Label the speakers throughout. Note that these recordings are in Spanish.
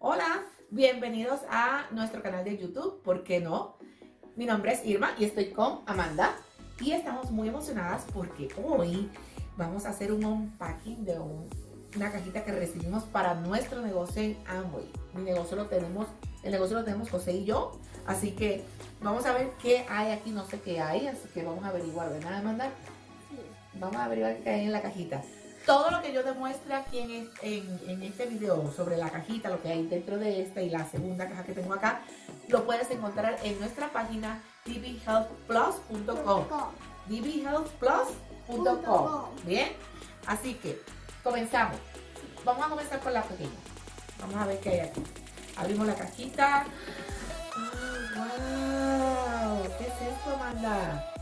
Speaker 1: Hola, bienvenidos a nuestro canal de YouTube, ¿por qué no? Mi nombre es Irma y estoy con Amanda y estamos muy emocionadas porque hoy vamos a hacer un unpacking de una cajita que recibimos para nuestro negocio en Amway. Mi negocio lo tenemos, el negocio lo tenemos José y yo, así que vamos a ver qué hay aquí, no sé qué hay, así que vamos a averiguar, ¿verdad Amanda? Vamos a averiguar qué hay en la cajita todo lo que yo demuestre aquí en, este video sobre la cajita, lo que hay dentro de esta y la segunda caja que tengo acá, lo puedes encontrar en nuestra página dbhealthplus.com dbhealthplus.com Bien, así que comenzamos. Vamos a comenzar con la pequeña. Vamos a ver qué hay aquí. Abrimos la cajita. ¡Wow! ¿Qué es esto, Amanda?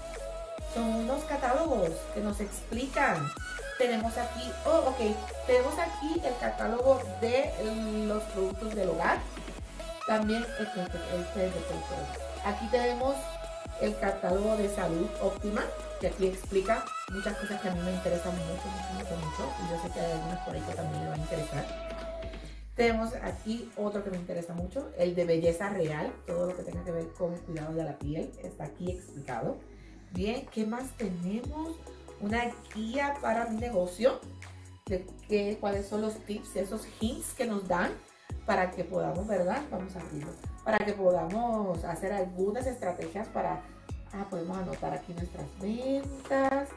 Speaker 1: Son unos catálogos que nos explican tenemos aquí, oh, ok, tenemos aquí el catálogo de los productos del hogar. También este, este, este, aquí tenemos el catálogo de salud óptima, que aquí explica muchas cosas que a mí me interesan mucho, mucho, mucho, mucho. Y yo sé que hay algunas por ahí que también le van a interesar. Tenemos aquí otro que me interesa mucho, el de belleza real, todo lo que tenga que ver con cuidado de la piel, está aquí explicado. Bien, ¿qué más tenemos? una guía para mi negocio, de cuáles son los tips, esos hints que nos dan para que podamos, ¿verdad? Vamos a abrirlo. Para que podamos hacer algunas estrategias para, ah, podemos anotar aquí nuestras ventas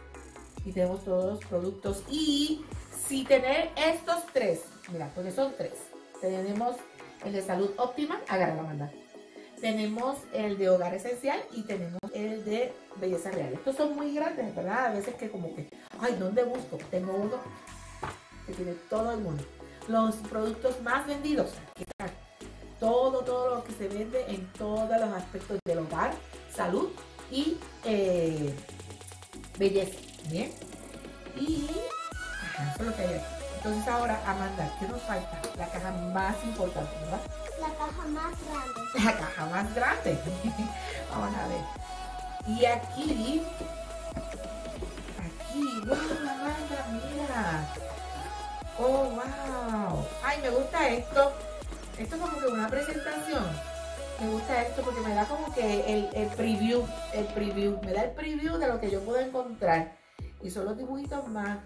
Speaker 1: y tenemos todos los productos. Y si tener estos tres, mira, porque son tres. Tenemos el de salud óptima, agarra la manda. Tenemos el de hogar esencial y tenemos el de belleza real. Estos son muy grandes, ¿verdad? A veces que como que, ay, ¿dónde busco? Tengo uno que tiene todo el mundo. Los productos más vendidos, aquí están. Todo, todo lo que se vende en todos los aspectos del hogar, salud y eh, belleza. Bien. Y eso es lo que hay aquí. Entonces ahora, Amanda, ¿qué nos falta? La caja más importante, ¿verdad?
Speaker 2: La caja más grande.
Speaker 1: La caja más grande. Vamos a ver. Y aquí, aquí, wow, Amanda, mira. Oh, wow. Ay, me gusta esto. Esto es como que una presentación. Me gusta esto porque me da como que el, el preview, el preview, me da el preview de lo que yo puedo encontrar. Y son los dibujitos más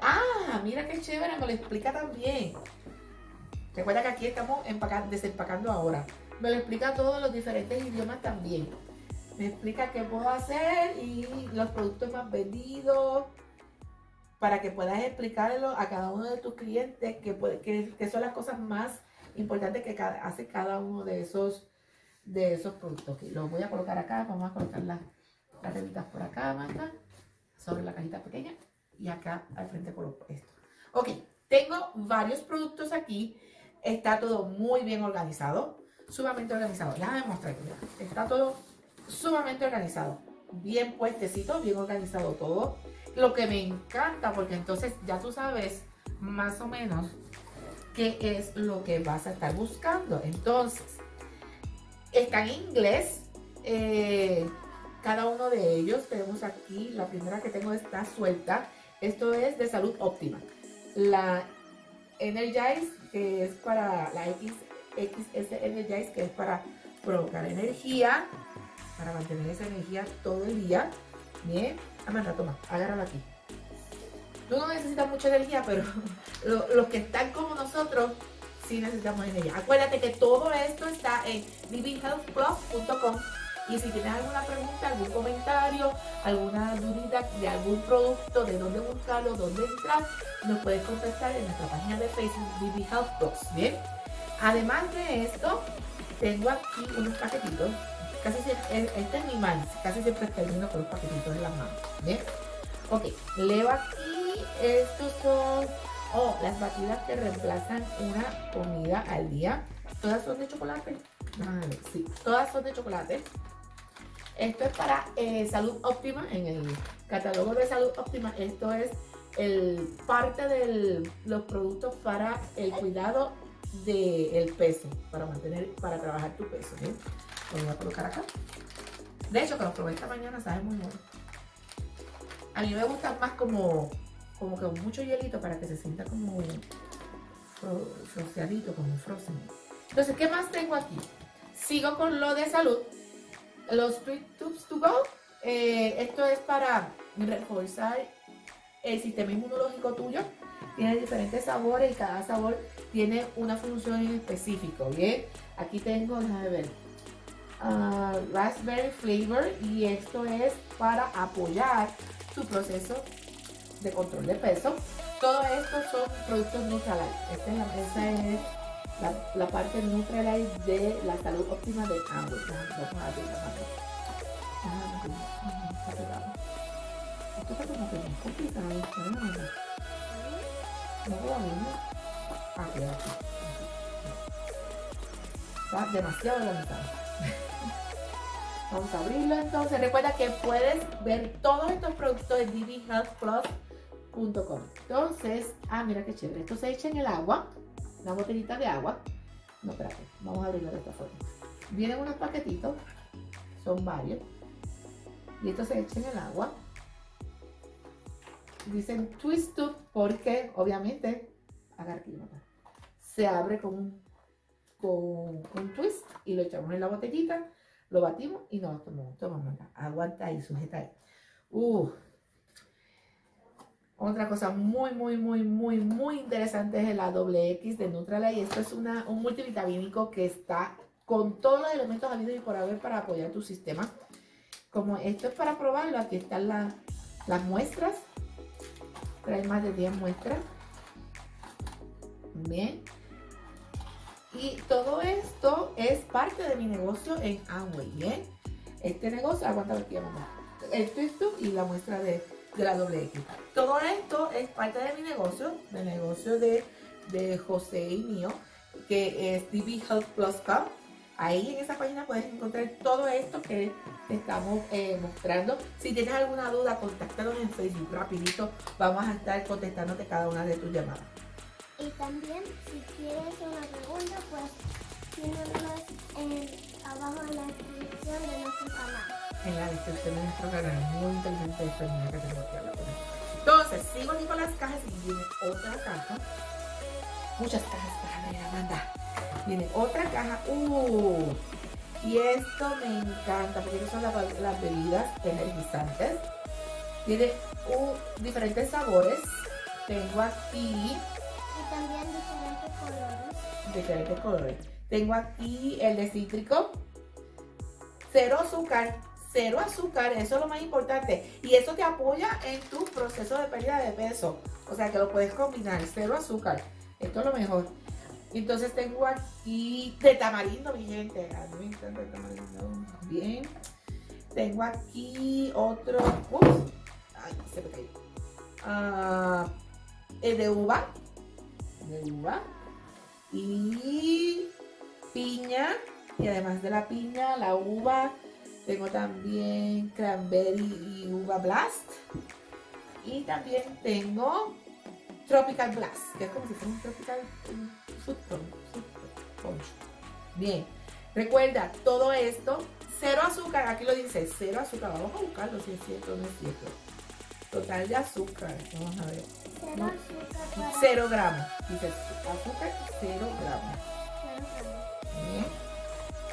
Speaker 1: Ah, mira qué chévere, me lo explica también. Recuerda que aquí estamos desempacando ahora. Me lo explica todos los diferentes idiomas también. Me explica qué puedo hacer y los productos más vendidos para que puedas explicarlo a cada uno de tus clientes que, son las cosas más importantes que hace cada uno de esos, de esos productos. Los voy a colocar acá, vamos a colocar las, las por acá, Amanda, sobre la cajita pequeña y acá al frente por esto. Ok, tengo varios productos aquí. Está todo muy bien organizado, sumamente organizado. Déjame mostrar. Está todo sumamente organizado. Bien puestecito, bien organizado todo. Lo que me encanta, porque entonces ya tú sabes más o menos qué es lo que vas a estar buscando. Entonces, está en inglés. Eh, cada uno de ellos tenemos aquí, la primera que tengo está suelta esto es de salud óptima. La Energize, que es para la XS Energize, que es para provocar energía, para mantener esa energía todo el día. Bien, Amanda, toma, agárrala aquí. Tú no necesitas mucha energía, pero los que están como nosotros, sí necesitamos energía. Acuérdate que todo esto está en livinghealthplus.com y si tienes alguna pregunta, algún comentario, alguna duda de algún producto, de dónde buscarlo, dónde entrar, nos puedes contestar en nuestra página de Facebook BB Health ¿bien? Además de esto, tengo aquí unos paquetitos. Casi siempre, este es mi man, casi siempre termino con los paquetitos en las manos, ¿bien? Ok, leo aquí, estos son, oh, las batidas que reemplazan una comida al día. ¿Todas son de chocolate? Vale, sí, todas son de chocolate. Esto es para eh, salud óptima, en el catálogo de salud óptima, esto es el parte de los productos para el cuidado del peso, para mantener, para trabajar tu peso. Lo voy a colocar acá. De hecho, que los probé esta mañana, sabe muy bueno. A mí me gusta más como, como que mucho hielito para que se sienta como rociadito, como frozen. Entonces, ¿qué más tengo aquí? Sigo con lo de salud. Los Tweet Tubes to Go. Eh, esto es para reforzar el sistema inmunológico tuyo. Tiene diferentes sabores y cada sabor tiene una función en específico, ¿bien? Aquí tengo, déjame ver, uh, raspberry flavor y esto es para apoyar tu proceso de control de peso. Todo esto son productos Nutrilite. Esta es la, esa es la, la parte Nutrilite de la salud óptima de ambos. Vamos a abrir la mano. Esto está como que muy complicado. ¿no? Lo mismo. Ah. Está demasiado organizado. Vamos a abrirlo entonces. Recuerda que puedes ver todos estos productos en dbhealthplus.com. Entonces, ah, mira qué chévere. Esto se echa en el agua, una botellita de agua. No, espérate, vamos a abrirlo de esta forma. Vienen unos paquetitos, son varios. Y esto se echa en el agua. Dicen twist up porque obviamente, agarra se abre con un, con un twist y lo echamos en la botellita lo batimos y nos tomamos. Tomamos aguanta ahí, sujeta ahí. Uh. Otra cosa muy, muy, muy, muy, muy interesante es la doble X de y Esto es una, un multivitamínico que está con todos los elementos habidos y por haber para apoyar tu sistema. Como esto es para probarlo, aquí están las muestras. Trae más de 10 muestras. Bien. Y todo esto es parte de mi negocio en Amway. Este negocio, aguanta aquí, mamá. Esto, esto y la muestra de, la doble X. Todo esto es parte de mi negocio, del negocio de, José y mío, que es DB Health Plus Cup. Ahí en esa página puedes encontrar todo esto que te estamos eh, mostrando. Si tienes alguna duda, contáctanos en Facebook rapidito. Vamos a estar contestándote cada una de tus llamadas.
Speaker 2: Y también, si quieres una pregunta, pues tínenos en, abajo en la descripción de nuestro canal.
Speaker 1: En la descripción de nuestro canal. Muy inteligente esta niña que tengo a la Entonces, sigo aquí con las cajas y viene otra caja. Muchas cajas para ver, Amanda. Viene otra caja. ¡Uh! Y esto me encanta porque son las, las bebidas energizantes. Tiene uh, diferentes sabores. Tengo aquí. Tengo aquí el de cítrico. Cero azúcar. Cero azúcar, eso es lo más importante. Y eso te apoya en tu proceso de pérdida de peso. O sea que lo puedes combinar. Cero azúcar. Esto es lo mejor. Entonces tengo aquí de tamarindo, mi gente. A mí me encanta el tamarindo. Bien. Tengo aquí otro. Ups. Ay, se me cayó. Ah, el de uva de uva y piña y además de la piña, la uva, tengo también cranberry y uva blast y también tengo tropical blast, que es como si fuera un tropical fruit. Bien, recuerda, todo esto, cero azúcar, aquí lo dice, cero azúcar, vamos a buscarlo si es cierto o no es cierto. Total de azúcar, vamos a ver. Cero gramos.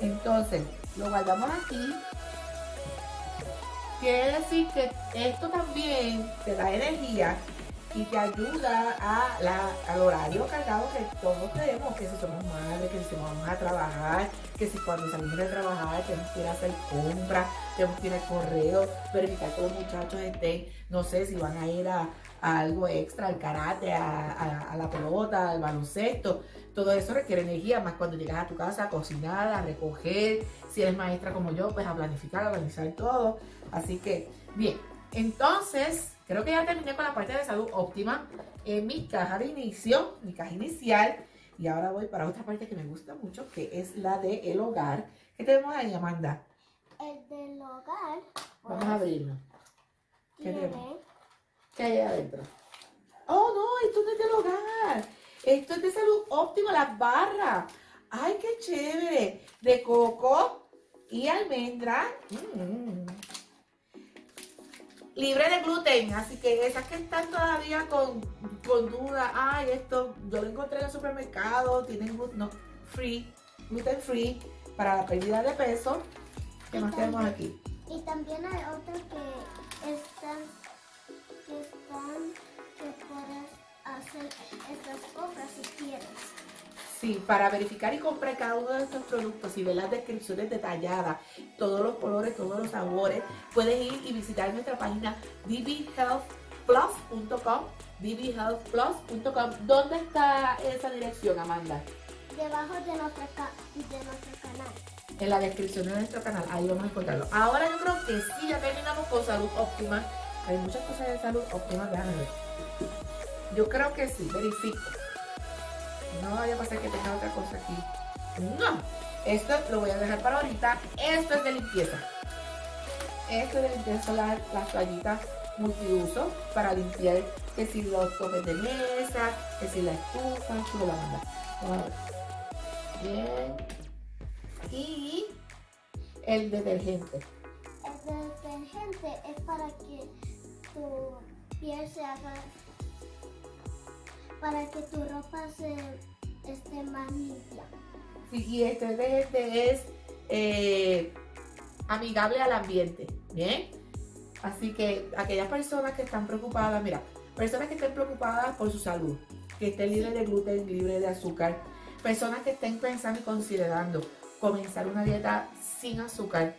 Speaker 1: Entonces, lo guardamos aquí. Quiere decir que esto también te da energía y te ayuda a la, al horario cargado que todos tenemos, que si somos madres, que si vamos a trabajar, que si cuando salimos de trabajar tenemos que ir a hacer compras, tenemos que ir al correo, verificar que los muchachos estén, no sé, si van a ir a, algo extra, al karate, a, la pelota, al baloncesto. Todo eso requiere energía, más cuando llegas a tu casa a cocinar, a recoger, si eres maestra como yo, pues a planificar, a organizar todo. Así que, bien, entonces, creo que ya terminé con la parte de salud óptima en mi caja de inicio, mi caja inicial. Y ahora voy para otra parte que me gusta mucho, que es la de el hogar. ¿Qué tenemos ahí, Amanda?
Speaker 2: El del hogar.
Speaker 1: Vamos a abrirlo. ¿Qué tenemos? ¿Qué hay adentro? Oh, no, esto no es del hogar. Esto es de salud óptima, las barras. Ay, qué chévere. De coco y almendra. Mm. Libre de gluten. Así que esas que están todavía con, con duda. Ay, esto yo lo encontré en el supermercado. Tienen gluten. No, free. gluten free para la pérdida de peso. ¿Qué
Speaker 2: Y
Speaker 1: más tenemos aquí?
Speaker 2: Y también hay otros que están, que puedes hacer estas cosas si quieres.
Speaker 1: Sí, para verificar y comprar cada uno de estos productos y ver las descripciones detalladas, todos los colores, todos los sabores, puedes ir y visitar nuestra página bbhealthplus.com bbhealthplus.com ¿Dónde está esa dirección, Amanda?
Speaker 2: Debajo de nuestro, ca- de nuestro canal.
Speaker 1: En la descripción de nuestro canal, ahí vamos a encontrarlo. Ahora yo creo que sí, ya terminamos con salud óptima. Hay muchas cosas de salud óptima, déjame ver. Yo creo que sí, verifico. No vaya a pasar que tenga otra cosa aquí. No, esto lo voy a dejar para ahorita. Esto es de limpieza. Esto es de limpieza, las, toallitas multiuso para limpiar que si los topes de mesa, que si la estufa, chulo la manda. Vamos a ver. Bien. Y el detergente.
Speaker 2: El detergente es para que piel se haga, para que tu ropa se esté más limpia.
Speaker 1: Sí, y este detergente es eh, amigable al ambiente, ¿bien? Así que aquellas personas que están preocupadas, mira, personas que estén preocupadas por su salud, que estén libres de gluten, libres de azúcar, personas que estén pensando y considerando comenzar una dieta sin azúcar,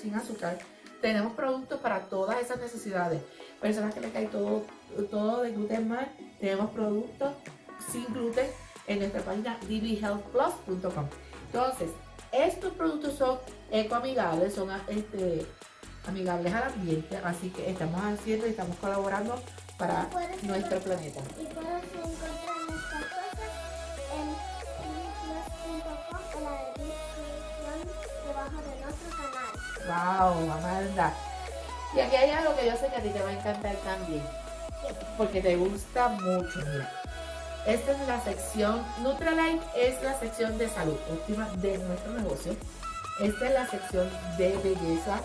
Speaker 1: sin azúcar, tenemos productos para todas esas necesidades. Personas que le cae todo, todo de gluten mal, tenemos productos sin gluten en nuestra página dbhealthplus.com. Entonces, estos productos son ecoamigables, son este, amigables al ambiente, así que estamos haciendo y estamos colaborando para nuestro planeta.
Speaker 2: Y puedes encontrar nuestras cosas en en la descripción debajo de nuestro canal.
Speaker 1: Wow, Amanda. Y aquí hay algo que yo sé que a ti te va a encantar también, porque te gusta mucho, mira. Esta es la sección, Nutralight es la sección de salud óptima de nuestro negocio. Esta es la sección de belleza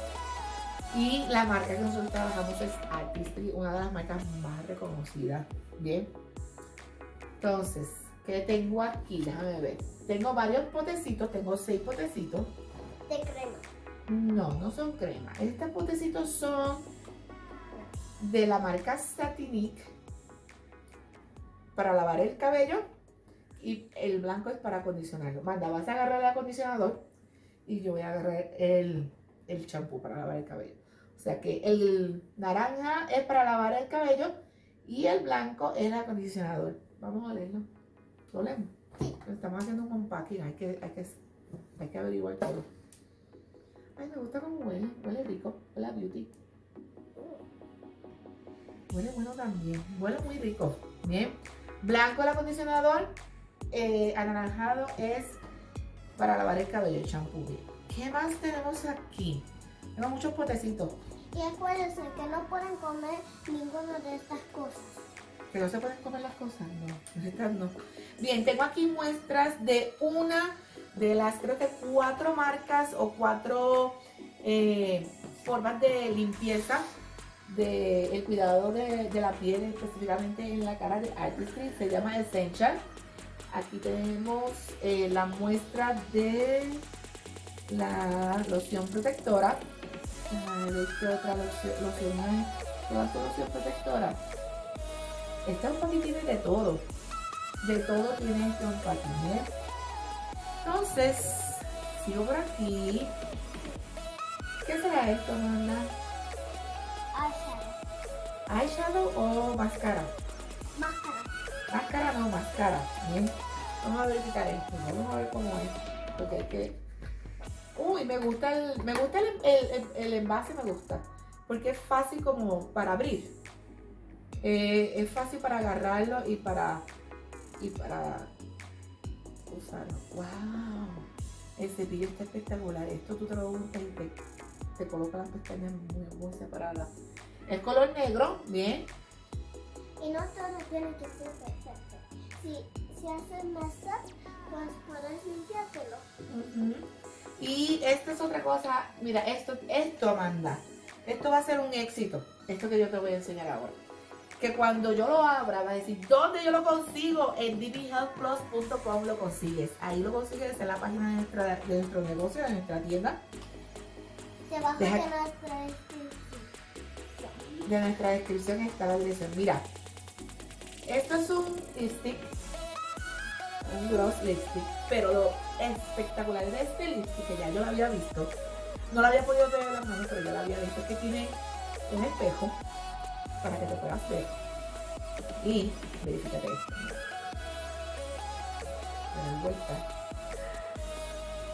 Speaker 1: y la marca que nosotros trabajamos es Artistry, una de las marcas más reconocidas. Bien. Entonces, ¿qué tengo aquí? Déjame ver. Tengo varios potecitos, tengo seis potecitos.
Speaker 2: De crema.
Speaker 1: No, no son crema. Estos potecitos son de la marca Satinic para lavar el cabello y el blanco es para acondicionarlo. Manda, vas a agarrar el acondicionador y yo voy a agarrar el champú para lavar el cabello. O sea que el naranja es para lavar el cabello y el blanco es el acondicionador. Vamos a leerlo. ¿Lo leemos? Estamos haciendo un unpacking, hay que, hay que, hay que averiguar todo. Ay, me gusta cómo huele. Huele rico. Huele a beauty. Huele bueno también. Huele muy rico. Bien. Blanco el acondicionador. eh, anaranjado es para lavar el cabello, el champú. ¿Qué más tenemos aquí? Tengo muchos potecitos.
Speaker 2: Y acuérdense que no pueden comer ninguna de estas cosas.
Speaker 1: ¿Que no se pueden comer las cosas? No, estas no. Bien, tengo aquí muestras de una de las, creo que cuatro marcas o cuatro eh, formas de limpieza del el cuidado de, de la piel, específicamente en la cara de Artistry. Se llama Essential. Aquí tenemos eh, la muestra de la loción protectora. A ver qué otra loción, loción loción protectora. Unpacking tiene de todo. De todo tiene este unpacking, ¿eh? Entonces, sigo por aquí. ¿Qué será esto, Amanda?
Speaker 2: Eyeshadow.
Speaker 1: ¿Eyeshadow o máscara?
Speaker 2: Máscara.
Speaker 1: Máscara no, máscara. Bien. Vamos a verificar esto. Vamos a ver cómo es. Porque hay que. Uy, me gusta el. Me gusta el, el, el- el envase, me gusta. Porque es fácil como para abrir. Eh, es fácil para agarrarlo y para. Y para usarlo. ¡Wow! El cepillo está espectacular. Esto tú te lo untas y te, te coloca las pestañas muy, muy separadas. El color negro, bien.
Speaker 2: Y no todo tiene que ser perfecto. Si, si haces masa, pues puedes limpiártelo.
Speaker 1: Ujú. Y esta es otra cosa, mira, esto, esto Amanda, esto va a ser un éxito, esto que yo te voy a enseñar ahora. Que cuando yo lo abra va a decir, ¿dónde yo lo consigo? En dbhealthplus.com lo consigues. Ahí lo consigues en la página de, nuestra, de nuestro negocio, de nuestra tienda.
Speaker 2: Debajo
Speaker 1: Deja-
Speaker 2: de nuestra descripción.
Speaker 1: De nuestra descripción está la dirección. Mira, esto es un lipstick, un gloss lipstick, pero lo espectacular de este lipstick, que ya yo lo había visto, no lo había podido ver en las manos, pero yo lo había visto, que tiene un espejo para que te puedas ver. Y verifícate esto. Le doy vuelta.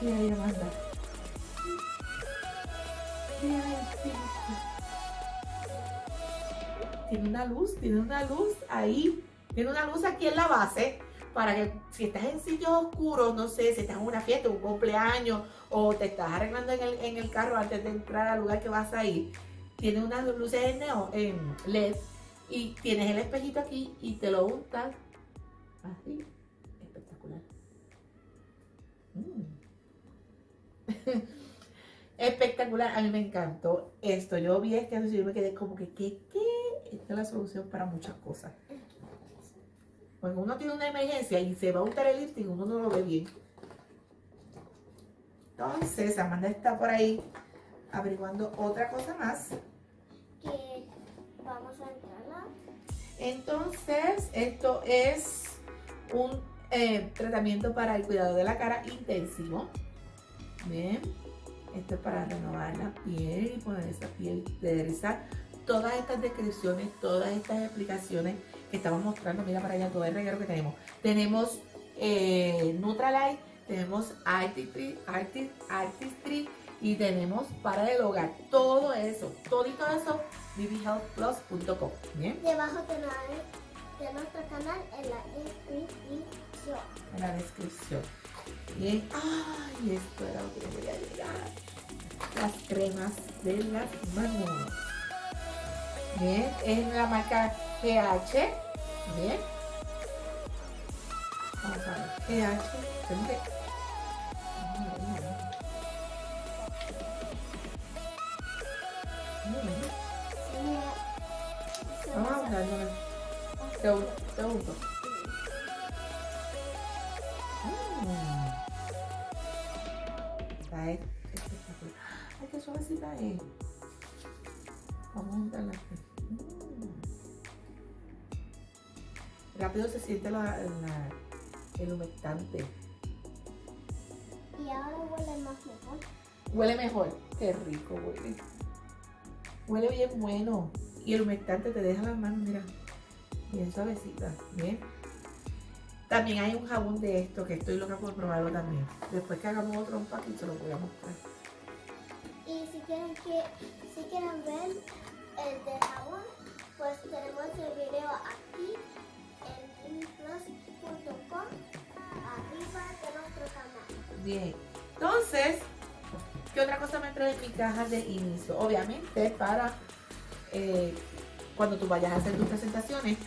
Speaker 1: Y ahí. Mira el tiene una luz, tiene una luz ahí, tiene una luz aquí en la base para que si estás en sitios oscuros, no sé, si estás en una fiesta, un cumpleaños o te estás arreglando en el, en el carro antes de entrar al lugar que vas a ir, tiene unas luces en, LED y tienes el espejito aquí y te lo untas así, espectacular. Mm. Espectacular, a mí me encantó esto. Yo vi este y yo me quedé como que, ¿qué? ¿Qué? Esta es la solución para muchas cosas. Cuando uno tiene una emergencia y se va a untar el lifting, uno no lo ve bien. Entonces, Amanda está por ahí averiguando otra cosa más.
Speaker 2: Que vamos a entrarla.
Speaker 1: Entonces, esto es un eh, tratamiento para el cuidado de la cara intensivo. Bien. Esto es para renovar la piel y poner esa piel derechar. Todas estas descripciones, todas estas explicaciones que estamos mostrando, mira para allá todo el reguero que tenemos. Tenemos eh, Nutralight, tenemos Artistry, Artist, Artistry y tenemos para el hogar. Todo eso, todito eso, bbhealthplus.com. Bien.
Speaker 2: Debajo de, de nuestro canal en la descripción.
Speaker 1: en la descripción. Bien, ay, esto era lo que yo quería llegar. Las cremas de las manos. Bien, es la marca GH. Bien. Vamos a ver, GH. Segundo, segundo. Está espectacular. Ay, qué suavecita es. Vamos a aquí. Mm. Rápido se siente la, la- el humectante.
Speaker 2: Y ahora huele más mejor.
Speaker 1: Huele mejor. Qué rico huele. Huele bien bueno. Y el humectante te deja las manos, mira, bien suavecita. Bien. También hay un jabón de esto que estoy loca por probarlo también. Después que hagamos otro empaque, se lo voy a mostrar.
Speaker 2: Y si quieren que si quieren ver el de jabón, pues tenemos el video aquí en liplus.com arriba de nuestro canal.
Speaker 1: Bien. Entonces, ¿qué otra cosa me trae en mi caja de inicio? Obviamente, para eh, cuando tú vayas a hacer tus presentaciones,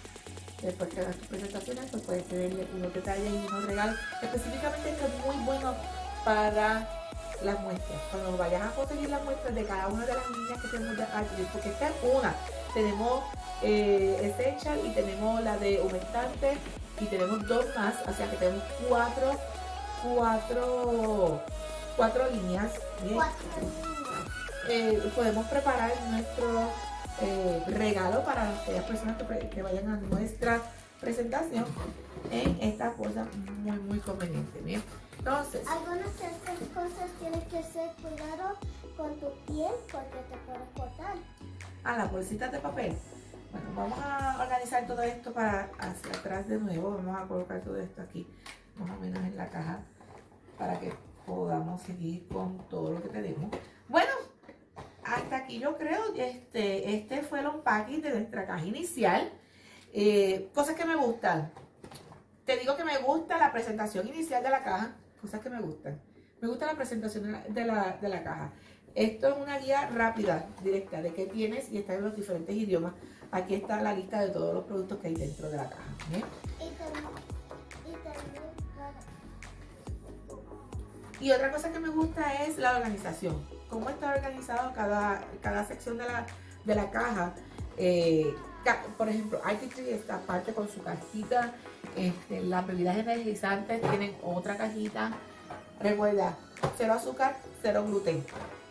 Speaker 1: después que hagas tus presentaciones, pues puedes tener unos detalles y unos regalos. Específicamente, esto es muy bueno para las muestras. Cuando vayas a conseguir las muestras de cada una de las líneas que tenemos de aquí, porque esta es una. Tenemos eh, Essential y tenemos la de humectante y tenemos dos más, o sea que tenemos cuatro cuatro, cuatro líneas. Bien.
Speaker 2: Cuatro líneas.
Speaker 1: Eh, podemos preparar nuestro eh, regalo para aquellas personas que, vayan a nuestra presentación en esta cosa muy, muy conveniente. Bien. Entonces,
Speaker 2: Algunas de estas cosas tienes que ser cuidado con tu piel porque te puedes cortar.
Speaker 1: a las bolsitas de papel. Bueno, vamos a organizar todo esto para hacia atrás de nuevo. Vamos a colocar todo esto aquí, más o menos en la caja, para que podamos seguir con todo lo que tenemos. Bueno, hasta aquí yo creo que este, este fue el unpacking de nuestra caja inicial. Eh, cosas que me gustan. Te digo que me gusta la presentación inicial de la caja. Cosas que me gustan. Me gusta la presentación de la, de la- de la caja. Esto es una guía rápida, directa, de qué tienes y está en los diferentes idiomas. Aquí está la lista de todos los productos que hay dentro de la caja. ¿bien?
Speaker 2: Y también, y también para-
Speaker 1: Y otra cosa que me gusta es la organización. Cómo está organizado cada, cada sección de la, de la caja. Eh, ca- por ejemplo, Artistry está aparte con su cajita. Este, las bebidas energizantes tienen otra cajita. Recuerda, cero azúcar, cero gluten.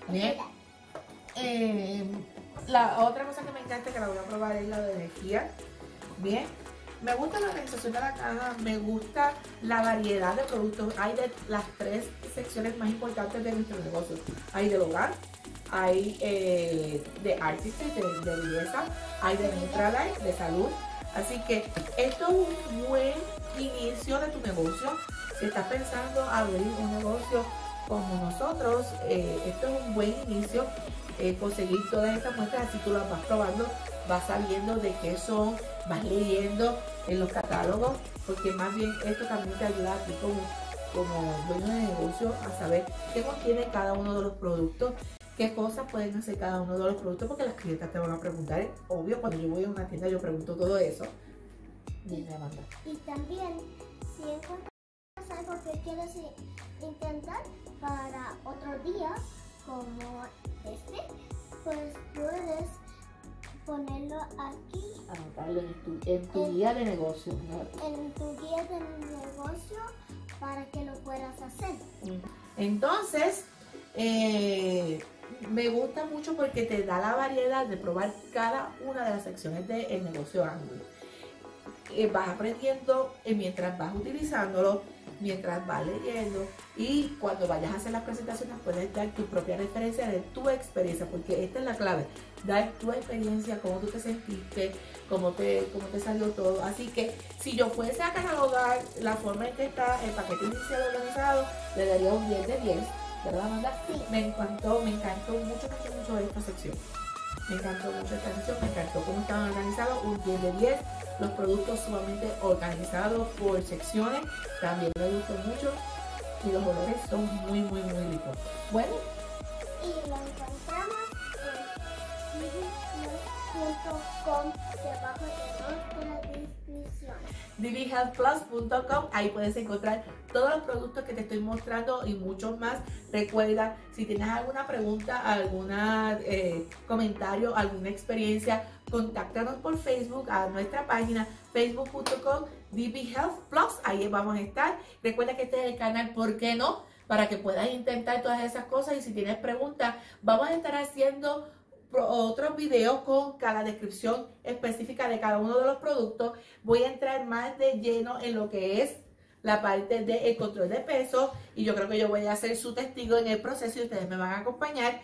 Speaker 1: Bien. Eh, la otra cosa que me encanta que la voy a probar es la de energía. Bien. Me gusta la organización de la caja, me gusta la variedad de productos. Hay de las tres secciones más importantes de nuestro negocio. Hay del hogar, hay eh, de artistry, de, de belleza, hay de Nutralife, de salud. Así que esto es un buen inicio de tu negocio. Si estás pensando abrir un negocio como nosotros, eh, esto es un buen inicio. Eh, conseguir todas estas muestras, así tú las vas probando, vas sabiendo de qué son, vas leyendo en los catálogos, porque más bien esto también te ayuda a ti como, como dueño de negocio a saber qué contiene cada uno de los productos, qué cosas pueden hacer cada uno de los productos, porque las clientas te van a preguntar, es obvio, cuando yo voy a una tienda yo pregunto todo eso. Amanda.
Speaker 2: Y también, si encuentras algo que quieres intentar para otro día, como este, pues puedes ponerlo aquí
Speaker 1: Anotarlo en tu, en tu guía de negocio. ¿no?
Speaker 2: en tu guía de negocio para que lo puedas hacer.
Speaker 1: Entonces, eh, me gusta mucho porque te da la variedad de probar cada una de las secciones del negocio ángulo. Eh, vas aprendiendo eh, mientras vas utilizándolo, mientras vas leyendo y cuando vayas a hacer las presentaciones puedes dar tu propia referencia de tu experiencia, porque esta es la clave, dar tu experiencia, cómo tú te sentiste, cómo te, cómo te salió todo. Así que si yo fuese a catalogar la forma en que está el paquete inicial organizado, le daría un 10 de 10, ¿verdad Amanda?
Speaker 2: Sí.
Speaker 1: Me encantó, me encantó mucho, mucho, mucho esta sección. Me encantó mucho esta sección, me encantó cómo estaban organizados, un 10 de 10. Los productos sumamente organizados por secciones, también me gustó mucho. Y los olores son muy, muy, muy ricos. Bueno,
Speaker 2: Y lo encontramos en viviplus.com debajo de nuestra descripción.
Speaker 1: dbhealthplus.com, ahí puedes encontrar todos los productos que te estoy mostrando y muchos más. Recuerda, si tienes alguna pregunta, algún comentario, alguna experiencia, contáctanos por Facebook a nuestra página facebook.com dbhealthplus, ahí vamos a estar. Recuerda que este es el canal, ¿por qué no? Para que puedas intentar todas esas cosas y si tienes preguntas, vamos a estar haciendo otros videos con cada descripción específica de cada uno de los productos. Voy a entrar más de lleno en lo que es la parte del control de peso y yo creo que yo voy a ser su testigo en el proceso y ustedes me van a acompañar.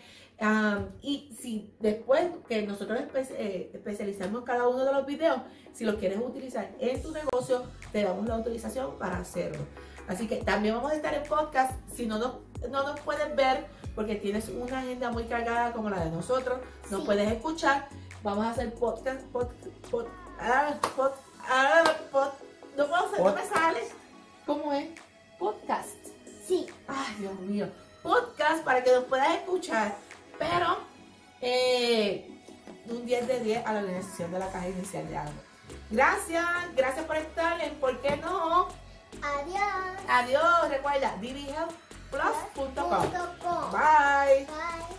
Speaker 1: Y si después que nosotros eh, especializamos cada uno de los videos, si los quieres utilizar en tu negocio, te damos la autorización para hacerlo. Así que también vamos a estar en podcast. Si no nos, no nos puedes ver porque tienes una agenda muy cargada como la de nosotros, no
Speaker 2: Sí.
Speaker 1: puedes escuchar. Vamos a hacer podcast, pod, pod- ah, pod- ah, pod- no puedo hacer, no me sale. ¿Cómo es? Podcast.
Speaker 2: Sí,
Speaker 1: Ay, Dios mío. Podcast para que nos puedas escuchar. Pero eh, un 10 de 10 a la organización de la caja inicial de algo. Gracias, gracias por estar en ¿Por qué no?
Speaker 2: adiós.
Speaker 1: Adiós, recuerda, dbhealthplus.com.
Speaker 2: plus Putaka.
Speaker 1: Bye.
Speaker 2: Bye.